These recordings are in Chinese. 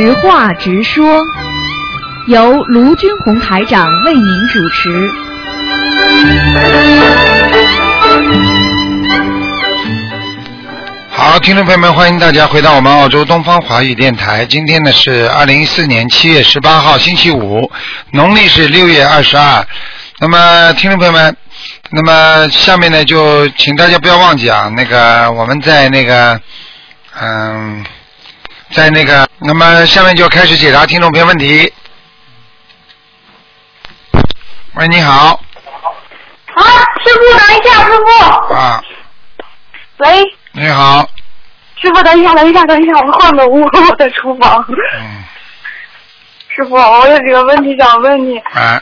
直话直说，由卢军红台长为您主持。好，听众朋友们，欢迎大家回到我们澳洲东方华语电台。今天呢是二零一四年七月十八号，星期五，农历是六月二十二。那么，听众朋友们，那么下面呢就请大家不要忘记啊，那个我们在那个嗯，在那个，那么下面就开始解答听众朋友问题。喂，你好。啊，师傅，等一下，师傅。啊。喂。你好。师傅，等一下，等一下，等一下，我换个屋，我在厨房。嗯。师傅，我有几个问题想问你。啊。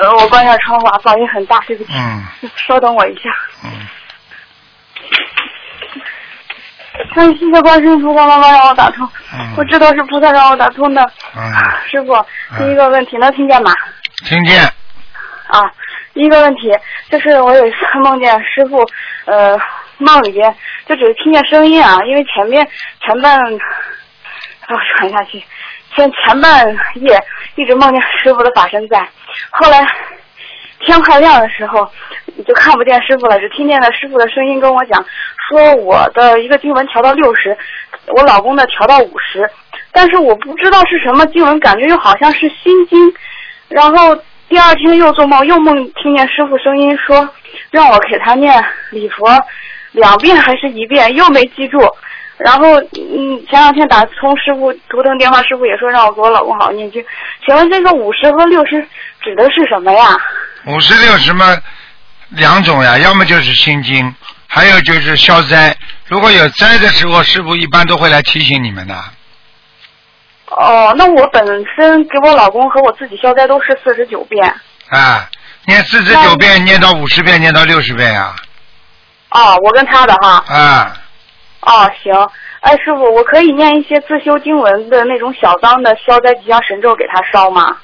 呃，我关下窗户，啊，噪音很大，对不起。嗯。稍等我一下。嗯。哎，谢谢观世音菩萨妈妈让我打通。嗯。我知道是菩萨让我打通的。嗯。师傅，第一个问题能听见吗？听见。啊，第一个问题就是我有一次梦见师傅，呃，梦里边就只是听见声音啊，因为前面前半，我，传下去，前前半夜一直梦见师傅的法身在，后来天快亮的时候就看不见师傅了，只听见了师傅的声音跟我讲，说我的一个经文调到六十，我老公的调到五十，但是我不知道是什么经文，感觉又好像是心经，然后。第二天又做梦，又梦听见师傅声音说，让我给他念礼佛两遍还是一遍，又没记住。然后嗯，前两天打通师傅图腾电话，师傅也说让我给我老公好好念经。请问这个五十和六十指的是什么呀？五十六十嘛，两种呀，要么就是心经，还有就是消灾。如果有灾的时候，师傅一般都会来提醒你们的。哦，那我本身给我老公和我自己消灾都是四十九遍。啊，念四十九遍，念到五十遍，念到六十遍呀。哦，我跟他的哈。啊。哦，行，哎，师傅，我可以念一些自修经文的那种小张的消灾吉祥神咒给他烧吗？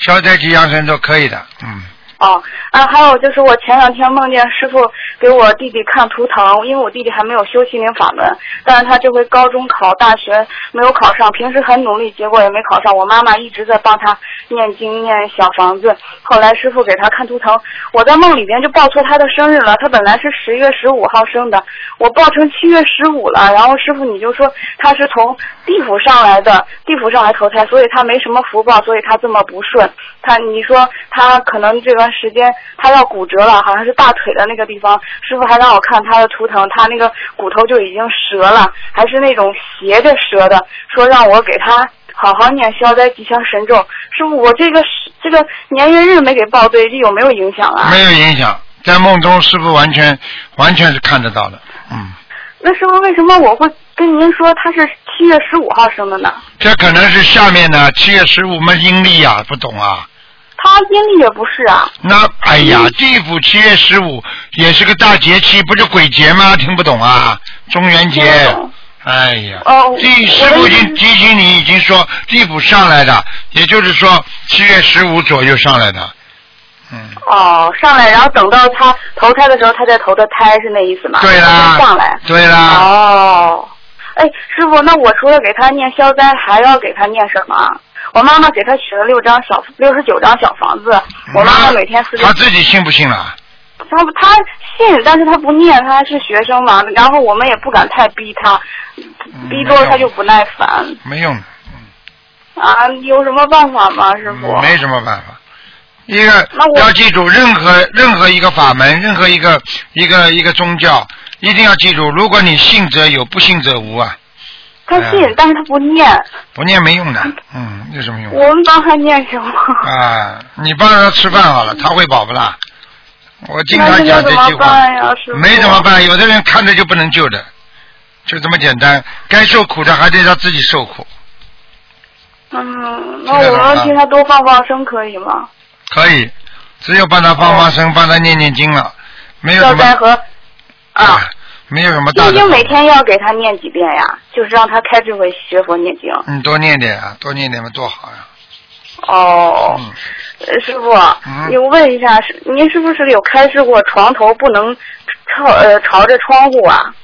消灾吉祥神咒可以的，嗯。哦，啊，还有就是我前两天梦见师傅给我弟弟看图腾，因为我弟弟还没有修心灵法门，但是他这回高中考大学没有考上，平时很努力，结果也没考上。我妈妈一直在帮他念经念小房子，后来师傅给他看图腾，我在梦里边就报错他的生日了，他本来是十月十五号生的，我报成七月十五了，然后师傅你就说他是从地府上来的，地府上来投胎，所以他没什么福报，所以他这么不顺。他你说他可能这个。时间他要骨折了，好像是大腿的那个地方。师傅还让我看他的图腾，他那个骨头就已经折了，还是那种斜着折的。说让我给他好好念消灾吉祥神咒。师傅，我这个这个年月日没给报对，这有没有影响啊？没有影响，在梦中师傅完全完全是看得到的。嗯。那师傅为什么我会跟您说他是七月十五号生的呢？这可能是下面的七月十五嘛阴历呀，不懂啊。他阴历也不是啊。那哎呀，地府七月十五也是个大节气，不是鬼节吗？听不懂啊？中元节。哎呀。哦。地师傅已经提醒你，已经说地府上来的，也就是说七月十五左右上来的。嗯。哦，上来，然后等到他投胎的时候，他再投的胎，是那意思吗？对啦。上来。对啦。哦。哎，师傅，那我除了给他念消灾，还要给他念什么？我妈妈给他取了六张小六十九张小房子，我妈妈每天四。他自己信不信了？他他信，但是他不念，他是学生嘛，然后我们也不敢太逼他，逼多了他就不耐烦。没用。啊，有什么办法吗，师傅？没什么办法，一个要记住，任何任何一个法门，任何一个一个一个宗教，一定要记住，如果你信则有，不信则无啊。他信，但是他不念。不念没用的，嗯，有什么用？我们帮他念什么？啊，你帮他吃饭好了，他会饱不啦？我经常讲这句话。没怎么办，有的人看着就不能救的，就这么简单。该受苦的还得他自己受苦。嗯，那我们替他多放放生可以吗？可以，只有帮他放放生，帮他念念经了，没有什么。和啊。没有什么大的。心经每天要给他念几遍呀？就是让他开智慧学佛念经。嗯，多念点啊，多念点嘛，多好呀。哦。嗯。师傅，你问一下，是您是不是有开示过床头不能朝呃朝着窗户啊？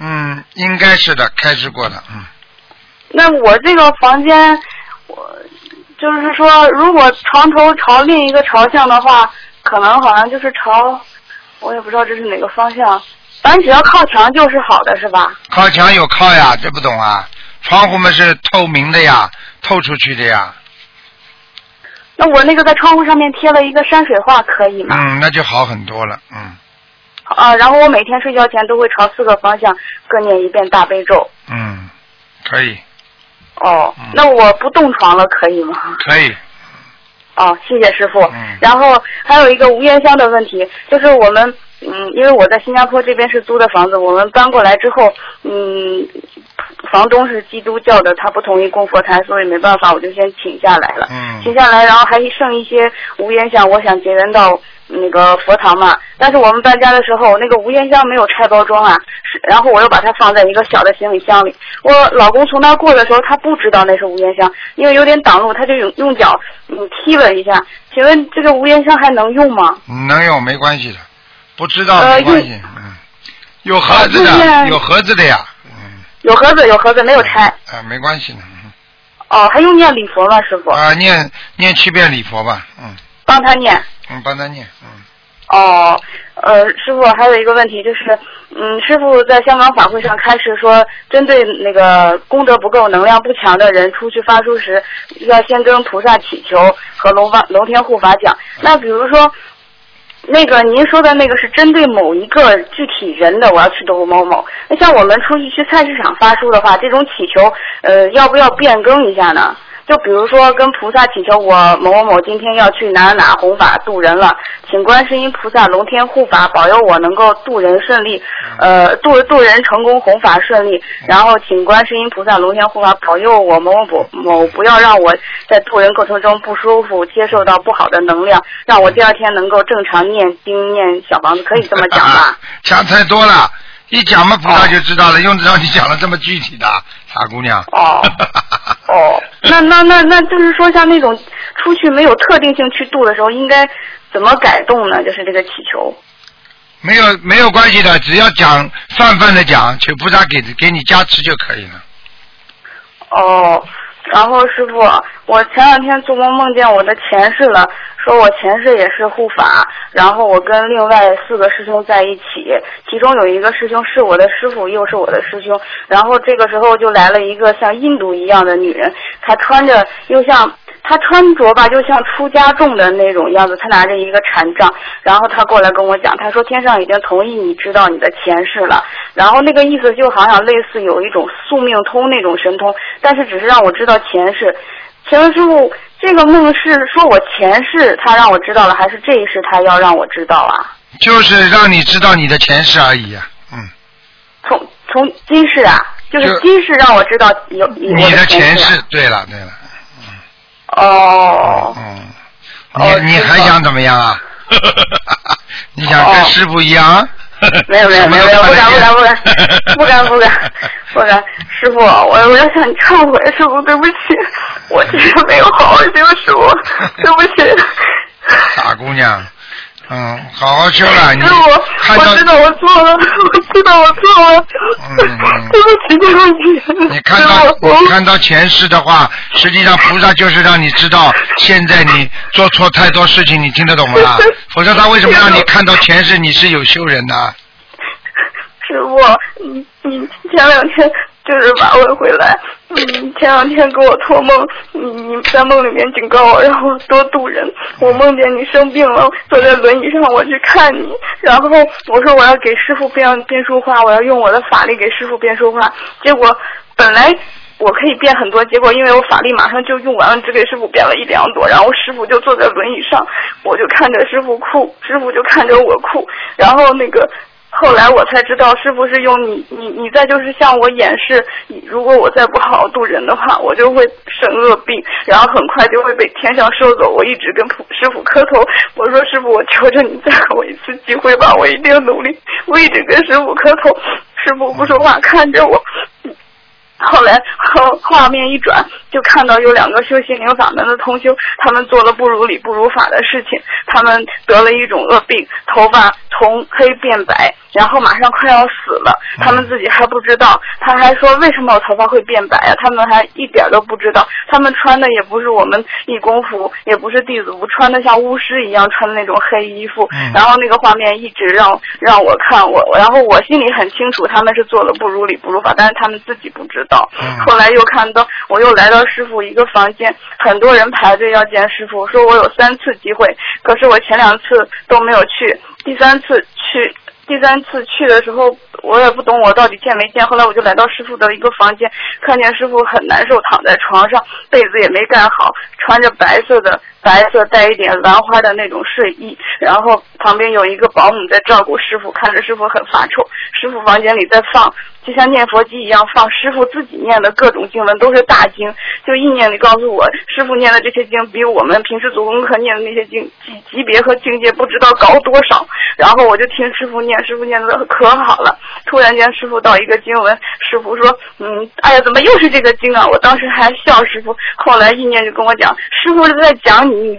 嗯，应该是的，开示过的，嗯。那我这个房间，我就是说，如果床头朝另一个朝向的话，可能好像就是朝，我也不知道这是哪个方向。反正只要靠墙就是好的，是吧？靠墙有靠呀，这不懂啊？窗户嘛是透明的呀，透出去的呀。那我那个在窗户上面贴了一个山水画，可以吗？嗯，那就好很多了，嗯啊，然后我每天睡觉前都会朝四个方向各念一遍大悲咒。嗯，可以哦嗯，那我不动床了，可以吗？可以，哦，谢谢师傅。嗯然后还有一个无烟香的问题，就是我们，嗯，因为我在新加坡这边是租的房子，我们搬过来之后，嗯，房东是基督教的，他不同意供佛台，所以没办法，我就先请下来了。嗯请下来，然后还剩一些无烟香，我想结缘到那个佛堂嘛。但是我们搬家的时候，那个无烟香没有拆包装啊，是然后我又把它放在一个小的行李箱里。我老公从那儿过的时候，他不知道那是无烟香，因为有点挡路，他就用用脚嗯踢了一下。请问这个无烟香还能用吗？能用没关系的，不知道呃没关系，嗯，有盒子的，有盒子的呀，嗯，有盒子，有盒子，没有拆。啊，没关系的，嗯哦，还用念礼佛吗，师傅？啊，念念七遍礼佛吧，嗯帮他念。嗯，帮他念，嗯哦，呃，师傅还有一个问题就是，嗯，师傅在香港法会上开始说，针对那个功德不够、能量不强的人出去发书时，要先跟菩萨祈求和龙法龙天护法讲。那比如说，那个您说的那个是针对某一个具体人的，我要去度某某。那像我们出去去菜市场发书的话，这种祈求，呃，要不要变更一下呢？就比如说跟菩萨祈求，我某某某今天要去哪哪弘法渡人了，请观世音菩萨龙天护法保佑我能够渡人顺利，呃，渡渡人成功弘法顺利。然后请观世音菩萨龙天护法保佑我某某某某不要让我在渡人过程中不舒服，接受到不好的能量，让我第二天能够正常念经念小房子，可以这么讲吧？讲太多了，一讲嘛菩萨就知道了，用得着你讲的这么具体的，傻姑娘。哦 哦，那那那那就是说，像那种出去没有特定性去度的时候，应该怎么改动呢？就是这个祈求。没有没有关系的，只要讲泛泛的讲，求菩萨给给你加持就可以了。哦，然后师傅，我前两天做梦梦见我的前世了，说我前世也是护法，然后我跟另外四个师兄在一起，其中有一个师兄是我的师傅，又是我的师兄，然后这个时候就来了一个像印度一样的女人，她穿着又像。她穿着吧，就像出家众的那种样子。他拿着一个禅杖，然后他过来跟我讲，他说天上已经同意你知道你的前世了。然后那个意思就好像类似有一种宿命通那种神通，但是只是让我知道前世。请问师傅，这个梦是说我前世他让我知道了，还是这一世他要让我知道啊？就是让你知道你的前世而已啊，嗯，从从今世啊，就是今世让我知道有你的前前世对了对了，哦，嗯，哦你你还想怎么样啊？你想跟哦师傅一样？没有没有没有不敢不敢不敢不敢不敢不敢，师傅，我我要向你忏悔，师傅对不起，我其实没有好好修师傅，对不起。傻姑娘，嗯，好好修了，你，看到我知道我错了，我知道我错了，嗯对不起对不起。你看到我看到前世的话，实际上菩萨就是让你知道，现在你做错太多事情，你听得懂吗？否则他为什么让你看到前世你是有修人的？师傅，你你前两天就是把我回来，嗯，前两天给我托梦，你你在梦里面警告我，让我多度人。我梦见你生病了，坐在轮椅上，我去看你，然后我说我要给师傅变变说话，我要用我的法力给师傅变说话。结果本来我可以变很多，结果因为我法力马上就用完了，只给师傅变了一两朵，然后师傅就坐在轮椅上，我就看着师傅哭，师傅就看着我哭，然后那个。后来我才知道，师傅是用你你你再就是向我演示，如果我再不好好度人的话，我就会生恶病，然后很快就会被天上收走。我一直跟师傅磕头，我说师傅，我求求你再给我一次机会吧，我一定努力。我一直跟师傅磕头，师傅不说话，看着我。后来后画面一转，就看到有两个修心灵法门的同修，他们做了不如理不如法的事情，他们得了一种恶病，头发从黑变白，然后马上快要死了，他们自己还不知道。他还说为什么我头发会变白啊？他们还一点都不知道。他们穿的也不是我们义工服，也不是弟子服，穿的像巫师一样穿的那种黑衣服。然后那个画面一直让让我看我，然后我心里很清楚他们是做了不如理不如法，但是他们自己不知道。后来又看到我又来到师傅一个房间，很多人排队要见师傅，说我有三次机会，可是我前两次都没有去，第三次去。第三次去的时候，我也不懂我到底见没见。后来我就来到师傅的一个房间，看见师傅很难受，躺在床上，被子也没盖好，穿着白色的白色带一点兰花的那种睡衣，然后旁边有一个保姆在照顾师傅，看着师傅很发愁。师傅房间里在放，就像念佛机一样放师傅自己念的各种经文，都是大经。就意念里告诉我，师傅念的这些经比我们平时做功课念的那些经级级别和境界不知道高多少。然后我就听师傅念，师傅念的可好了。突然间，师傅到一个经文，师傅说：“嗯，哎呀，怎么又是这个经啊？”我当时还笑师傅，后来意念就跟我讲，师傅是在讲你，你。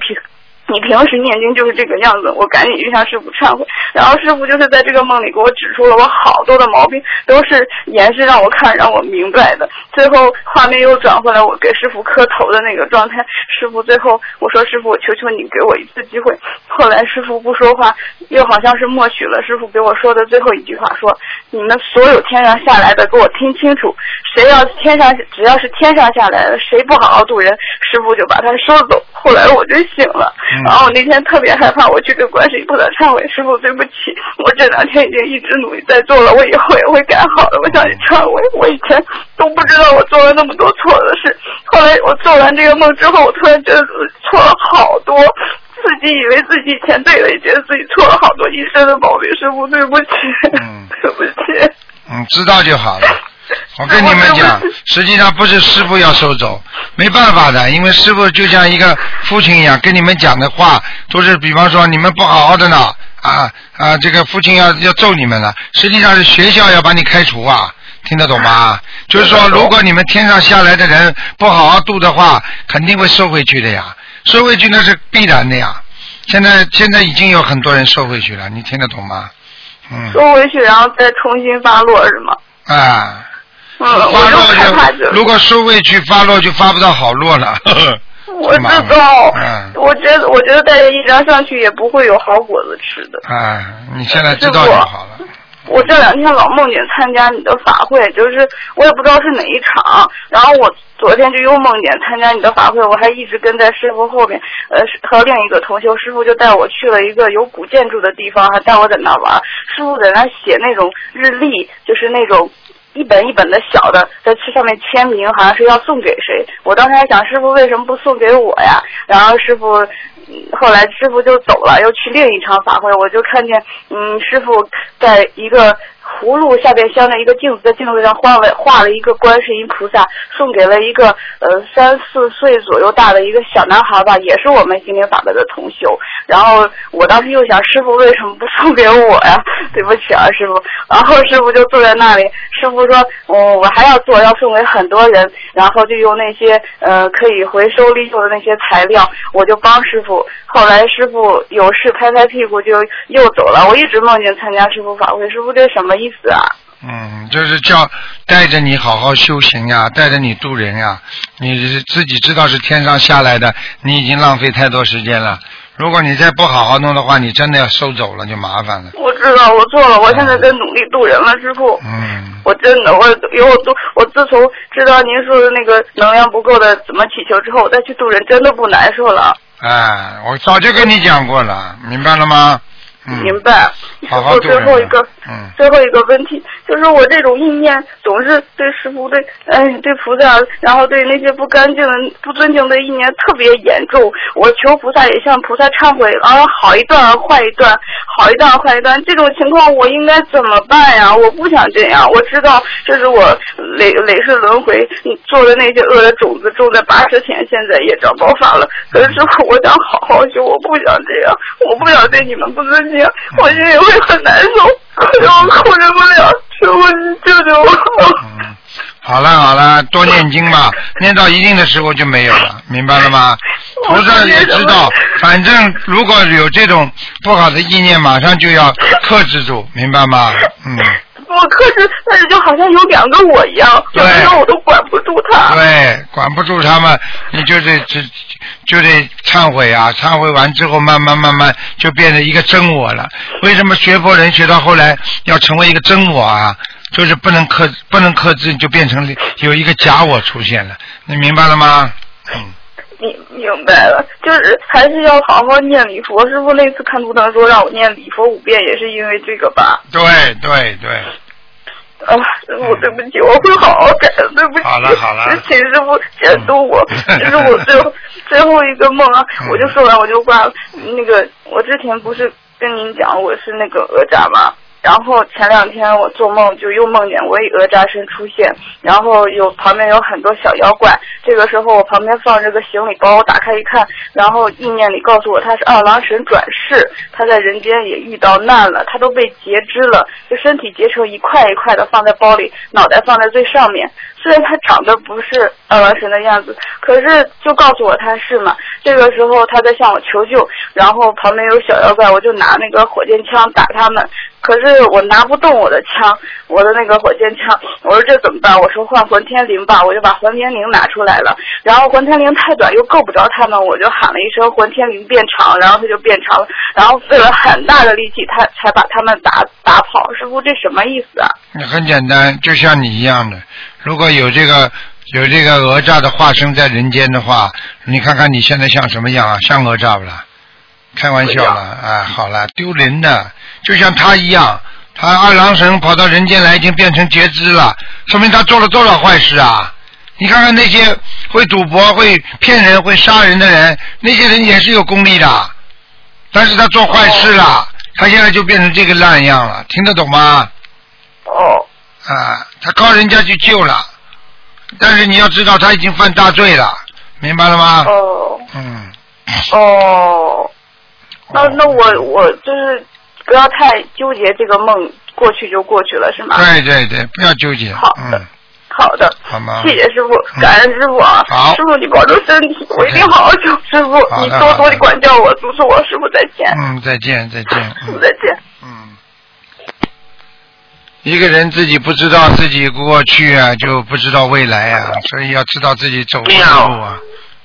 你平时念经就是这个样子，我赶紧去向师傅忏悔。然后师傅就是在这个梦里给我指出了我好多的毛病，都是演示让我看，让我明白的。最后画面又转回来，我给师傅磕头的那个状态。师傅最后我说：“师傅，我求求你给我一次机会。”后来师傅不说话，又好像是默许了师傅给我说的最后一句话：“说你们所有天上下来的，给我听清楚，谁要天上只要是天上下来的，谁不好好度人，师傅就把他收走。”后来我就醒了。然后我那天特别害怕，我去跟观世音菩萨忏悔，师傅对不起，我这两天已经一直努力在做了，我以后也会改好的。我向你忏悔，我以前都不知道我做了那么多错的事，后来我做完这个梦之后，我突然觉得自己错了好多，自己以为自己以前对了，也觉得自己错了好多一身的毛病，师傅对不起，对不起。嗯，知道就好了。我跟你们讲，实际上不是师傅要收走，没办法的，因为师傅就像一个父亲一样，跟你们讲的话都是，比方说你们不好好的呢，啊啊，这个父亲要要揍你们了，实际上是学校要把你开除啊，听得懂吗？就是说，如果你们天上下来的人不好好度的话，肯定会收回去的呀，收回去那是必然的呀。现在现在已经有很多人收回去了，你听得懂吗？嗯。收回去，然后再重新发落是吗？啊。嗯，我就害怕这。如果收回去发落，就发不到好落了。我知道，我觉得，我觉得带着一张上去也不会有好果子吃的。哎，你现在知道就好了。我这两天老梦见参加你的法会，就是我也不知道是哪一场，然后我昨天就又梦见参加你的法会，我还一直跟在师傅后面，呃，和另一个同修师傅就带我去了一个有古建筑的地方，还带我在那玩，师傅在那写那种日历，就是那种。一本一本的小的，在去上面签名，好像是要送给谁。我当时还想，师傅为什么不送给我呀？然后师傅，后来师傅就走了，又去另一场法会，我就看见，嗯，师傅在一个。葫芦下边镶着一个镜子，在镜子上画了画了一个观世音菩萨，送给了一个呃三四岁左右大的一个小男孩吧，也是我们心灵法门的同修。然后我当时又想，师傅为什么不送给我呀？对不起啊，师傅。然后师傅就坐在那里，师傅说，我我还要做，要送给很多人。然后就用那些呃可以回收利用的那些材料，我就帮师傅。后来师傅有事拍拍屁股就又走了。我一直梦见参加师傅法会，师傅这什么意思啊？嗯，就是叫带着你好好修行呀，带着你渡人呀。你自己知道是天上下来的，你已经浪费太多时间了。如果你再不好好弄的话，你真的要收走了就麻烦了。我知道我错了，我现在在努力渡人了，师傅。嗯。我真的，我以后都，我自从知道您说的那个能量不够的怎么祈求之后，我再去渡人真的不难受了。哎，我早就跟你讲过了，明白了吗？明白。好好最后一个，嗯，最后一个问题就是我这种意念总是对师傅、对哎、对菩萨，然后对那些不干净的、不尊敬的意念特别严重。我求菩萨也向菩萨忏悔，然后好一段坏一段，好一段坏一段。这种情况我应该怎么办呀？我不想这样。我知道这是我累累世轮回做的那些恶的种子种在八十天，现在也长爆发了。可是师傅，我想好好修，我不想这样，我不想对你们不尊敬，我心里会。很难受，可是我控制不了，求求你救救我！嗯，好了好了，多念经吧，念到一定的时候就没有了，明白了吗？菩萨也知道，反正如果有这种不好的意念，马上就要克制住，明白吗？嗯。我克制，但是就好像有两个我一样，有的时候我都管不住他。对，管不住他们，你就得就就得忏悔啊！忏悔完之后，慢慢慢慢就变成一个真我了。为什么学佛人学到后来要成为一个真我啊？就是不能克不能克制，就变成有一个假我出现了。你明白了吗？嗯。明明白了，就是还是要好好念礼佛。师傅那次看图腾说让我念礼佛五遍，也是因为这个吧？对对对。啊，师傅，对不起，我会好好改的，对不起。好了好了。请师傅监督我，这是我最后最后一个梦啊！我就说完我就挂了。那个，我之前不是跟您讲我是那个讹诈吗？然后前两天我做梦就又梦见我以讹诈身出现，然后有旁边有很多小妖怪。这个时候我旁边放着个行李包，我打开一看，然后意念里告诉我他是二郎神转世，他在人间也遇到难了，他都被截肢了，就身体截成一块一块的放在包里，脑袋放在最上面。虽然他长得不是二郎神的样子，可是就告诉我他是嘛。这个时候他在向我求救，然后旁边有小妖怪，我就拿那个火箭枪打他们。可是我拿不动我的枪，我的那个火箭枪，我说这怎么办？我说换混天绫吧，我就把混天绫拿出来了。然后混天绫太短又够不着他们，我就喊了一声混天绫变长，然后它就变长了。然后费了很大的力气，他才把他们打打跑。师傅，这什么意思啊？很简单，就像你一样的，如果有这个有这个讹诈的化身在人间的话，你看看你现在像什么样啊？像讹诈不啦？开玩笑了，哎，好了，丢人的。就像他一样，他二郎神跑到人间来，已经变成截肢了，说明他做了多少坏事啊！你看看那些会赌博、会骗人、会杀人的人，那些人也是有功力的，但是他做坏事了，他现在就变成这个烂样了，听得懂吗？哦。啊，他靠人家去救了，但是你要知道他已经犯大罪了，明白了吗？哦。嗯。哦。那那我我就是。不要太纠结这个梦，过去就过去了，是吗？对对对，不要纠结。好的，好的。好吗？谢谢师傅，感恩师傅啊！好，师傅你保重身体，我一定好好求师傅，你多多的管教我，督促我。师傅再见。嗯，再见再见。师傅再见。嗯，一个人自己不知道自己过去啊，就不知道未来啊，所以要知道自己走的路啊。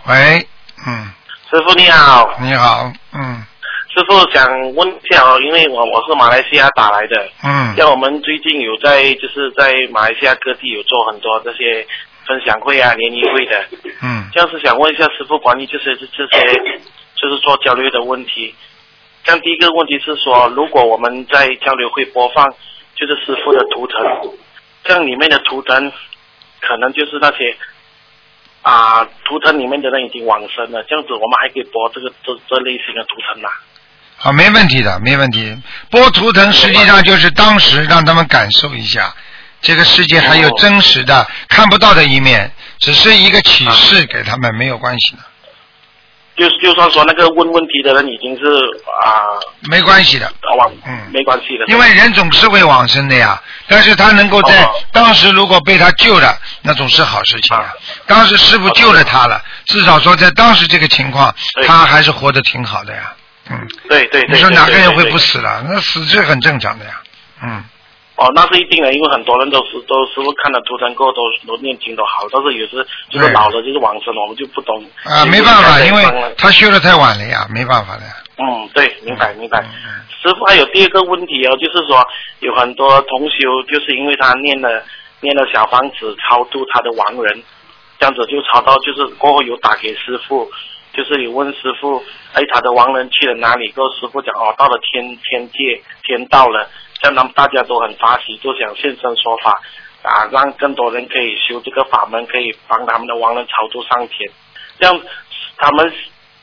喂，嗯。师傅你好。你好，嗯。师傅想问一下哦，因为我我是马来西亚打来的，嗯，像我们最近有在就是在马来西亚各地有做很多这些分享会啊、联谊会的，嗯，这样是想问一下师傅关于就是这些就是做交流的问题。像第一个问题是说，如果我们在交流会播放就是师傅的图腾，像里面的图腾可能就是那些啊图腾里面的人已经往生了，这样子我们还可以播这个这这类型的图腾吗？好，没问题的，没问题。播图腾实际上就是当时让他们感受一下，这个世界还有真实的看不到的一面，只是一个启示给他们，没有关系的。就就算说那个问问题的人已经是啊，没关系的，往嗯，没关系的。因为人总是会往生的呀，但是他能够在当时如果被他救了，那总是好事情啊。当时师傅救了他了，至少说在当时这个情况，他还是活得挺好的呀。嗯，对对对，你说哪个人会不死了？那死是很正常的呀。嗯。哦，那是一定的，因为很多人都是都是看了图腾过都都念经都好，但是有时就是老了就是往生了，我们就不懂。啊，没办法，因为他修的太晚了呀，没办法的。嗯，对，明白明白。师傅还有第二个问题哦，就是说有很多同修就是因为他念了念了小房子超度他的亡人，这样子就超到就是过后有打给师傅。就是你问师傅，哎，他的亡人去了哪里？跟师傅讲，哦，到了天天界，天道了。这样他们大家都很发喜，都想现身说法，啊，让更多人可以修这个法门，可以帮他们的亡人超度上天。这样他们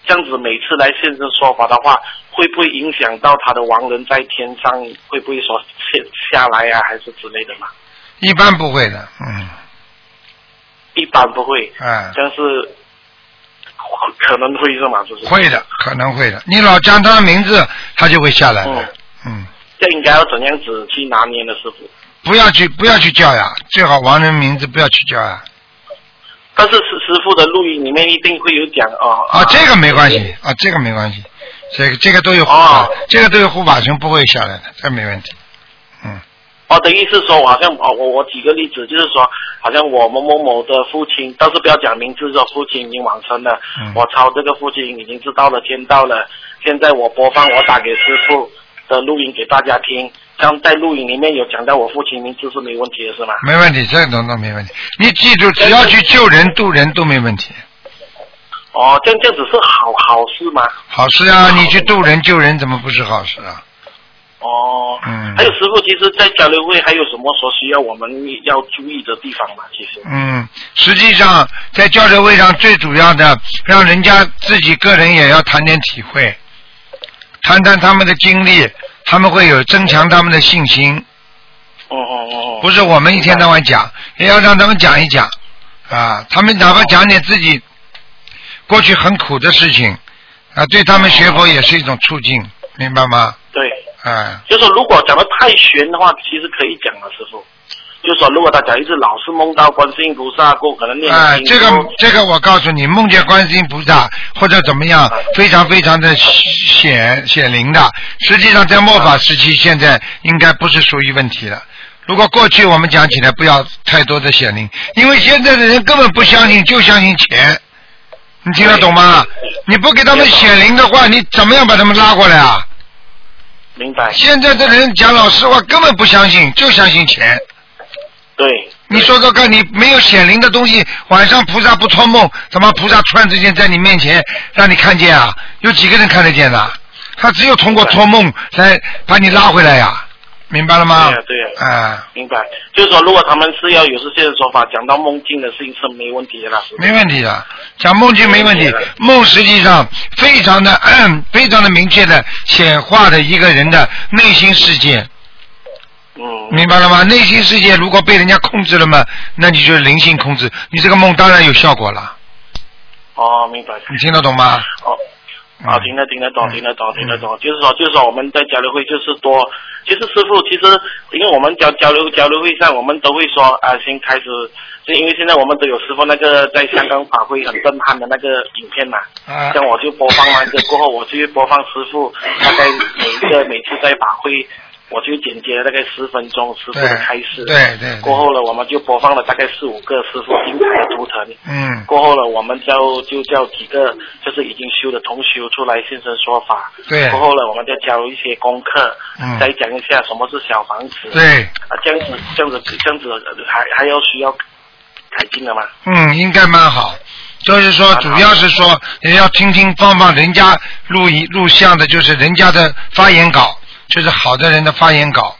这样子每次来现身说法的话，会不会影响到他的亡人在天上？会不会说下下来呀，还是之类的嘛？一般不会的，嗯。一般不会。嗯。但是。可能会是吗？就是会的，可能会的。你老讲他的名字，他就会下来的。嗯。这应该要怎样子去拿捏呢，师傅？不要去不要去叫呀，最好亡人名字不要去叫呀。但是师师傅的录音里面一定会有讲哦。啊，这个没关系啊，这个没关系，这个这个都有护哦法，这个都有护法神不会下来的，这没问题。嗯，哦，等于是说，好像我，我我举个例子，就是说，好像我某某某的父亲，但是不要讲名字，说父亲已经往生了，嗯我抄这个父亲已经知道了天道了，现在我播放我打给师傅的录音给大家听，像在录音里面有讲到我父亲名字是没问题的是吗？没问题，这种都没问题。你记住，只要去救人渡人都没问题。哦，这样这样子是好好事吗？好事啊，你去渡人救人怎么不是好事啊？哦，嗯还有师傅，其实，在交流会还有什么说需要我们要注意的地方吗？其实，嗯，实际上在交流会上最主要的，让人家自己个人也要谈点体会，谈谈他们的经历，他们会有增强他们的信心。哦哦哦哦，不是我们一天到晚讲，也要让他们讲一讲啊，他们哪怕讲点自己过去很苦的事情啊，对他们学佛也是一种促进，明白吗？对。啊，就说如果讲的太玄的话，其实可以讲了，师傅。就说如果他讲一直老是梦到观世音菩萨过，可能念哎，这个这个我告诉你，梦见观世音菩萨或者怎么样，非常非常的显显灵的。实际上在末法时期，现在应该不是属于问题了。如果过去我们讲起来不要太多的显灵，因为现在的人根本不相信，就相信钱。你听得懂吗？你不给他们显灵的话，你怎么样把他们拉过来啊？明白？现在的人讲老实话，根本不相信，就相信钱。对，你说说看，你没有显灵的东西，晚上菩萨不托梦，怎么菩萨突然之间在你面前让你看见啊？有几个人看得见的？他只有通过托梦来把你拉回来呀、明白了吗？对呀对呀啊，明白。就是说，如果他们是要有这些说法，讲到梦境的事情是没问题的啦。没问题的，讲梦境没问题。梦实际上非常的、非常的明确的显化的一个人的内心世界，嗯，明白了吗？内心世界如果被人家控制了嘛，那你就是灵性控制，你这个梦当然有效果了。哦，明白。你听得懂吗？哦，啊，嗯。听得听得懂，嗯。听得懂，听得懂。就是说，就是说，我们在交流会就是多，其实师傅，其实因为我们交交流交流会上，我们都会说啊，先开始，就因为现在我们都有师傅那个在香港法会很震撼的那个影片嘛，啊。像我就播放完这过后，我就会播放师傅大概每一个每次在法会，我就剪接了大概十分钟师傅的开始，对对对。过后呢，我们就播放了大概四五个师傅精彩的图腾，嗯，过后呢，我们就就叫几个就是已经修的同修出来现身说法。对。过后呢，我们再教一些功课，嗯。再讲一下什么是小房子。对，啊，这样子这样子这样子还还要需要改进的吗？嗯，应该蛮好。就是说，主要是说，也要听听放放人家录一录像的，就是人家的发言稿，就是好的人的发言稿，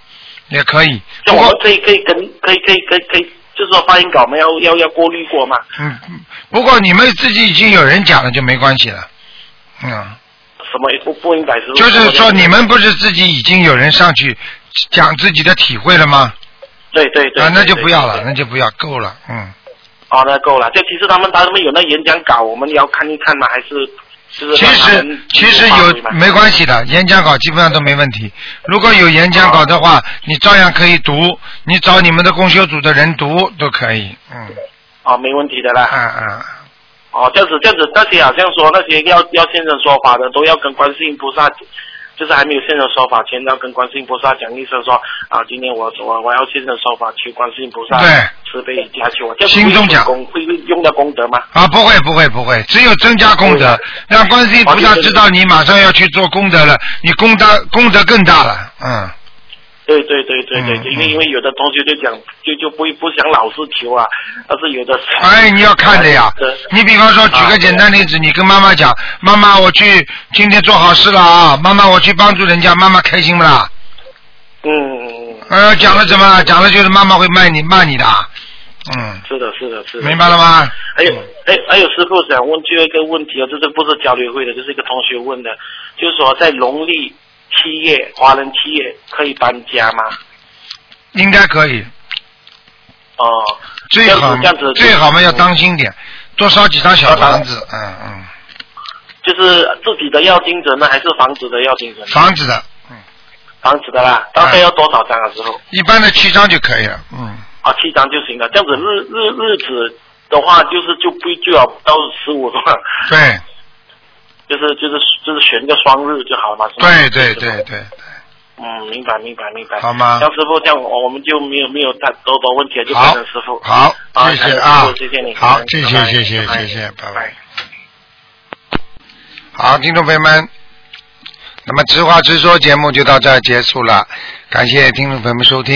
也可以。不过，像我们可以可以跟可以可以可以可以，就是说发言稿我们要要要过滤过嘛？嗯，嗯不过你们自己已经有人讲了，就没关系了。嗯，什么也不不应该是？就是说，你们不是自己已经有人上去讲自己的体会了吗？对对对啊，那就不要了，那就不要，够了，嗯。哦，那够了。就其实他们他们有那演讲稿，我们要看一看吗？还是其实其实有没关系的，演讲稿基本上都没问题。如果有演讲稿的话，你照样可以读，你找你们的公修组的人读都可以。嗯，啊，没问题的啦。嗯嗯，哦，这样子这样子，那些好像说那些要要现身说法的，都要跟观世音菩萨，就是还没有现身说法前，要跟观世音菩萨讲一声说啊，今天我我我要现身说法，求观世音菩萨对慈悲加求我。这心中讲会有功会用到功德吗？啊，不会不会不会，只有增加功德，让观世音菩萨知道你马上要去做功德了，你功德功德更大了。嗯，对对对对对，嗯因为嗯因为有的同学就讲就就不不想老是求啊，但是有的哎，你要看的呀。你比方说，举个简单例子，你跟妈妈讲，妈妈，我去今天做好事了啊，妈妈，我去帮助人家，妈妈开心不啦？嗯，呃，讲了什么？讲了就是妈妈会骂你骂你的。嗯，是的是的是的，明白了吗？还有，哎，还有师傅想问最后一个问题哦，这是不是交流会的？这是一个同学问的，就是说在农历七月，华人七月可以搬家吗？应该可以，哦，最好这样子这样子最好嘛要当心点，多烧几张小房子，嗯嗯，就是自己的要精准呢，还是房子的要精准？房子的，嗯，房子的啦，大概要多少张啊？师傅？一般的七张就可以了，嗯，啊，七张就行了。这样子日日日子的话，就是就不最好到十五 是吧？对，就是就是就是选个双日就好了嘛，是吧？对对对对，嗯，明白明白明白。好吗像师傅这样，我我们就没有没有太多多问题了，就好变成师傅。好，谢谢啊谢谢你，好，嗯谢谢谢谢谢谢，拜拜拜。好，听众朋友们，那么直话直说节目就到这儿结束了，感谢听众朋友们收听。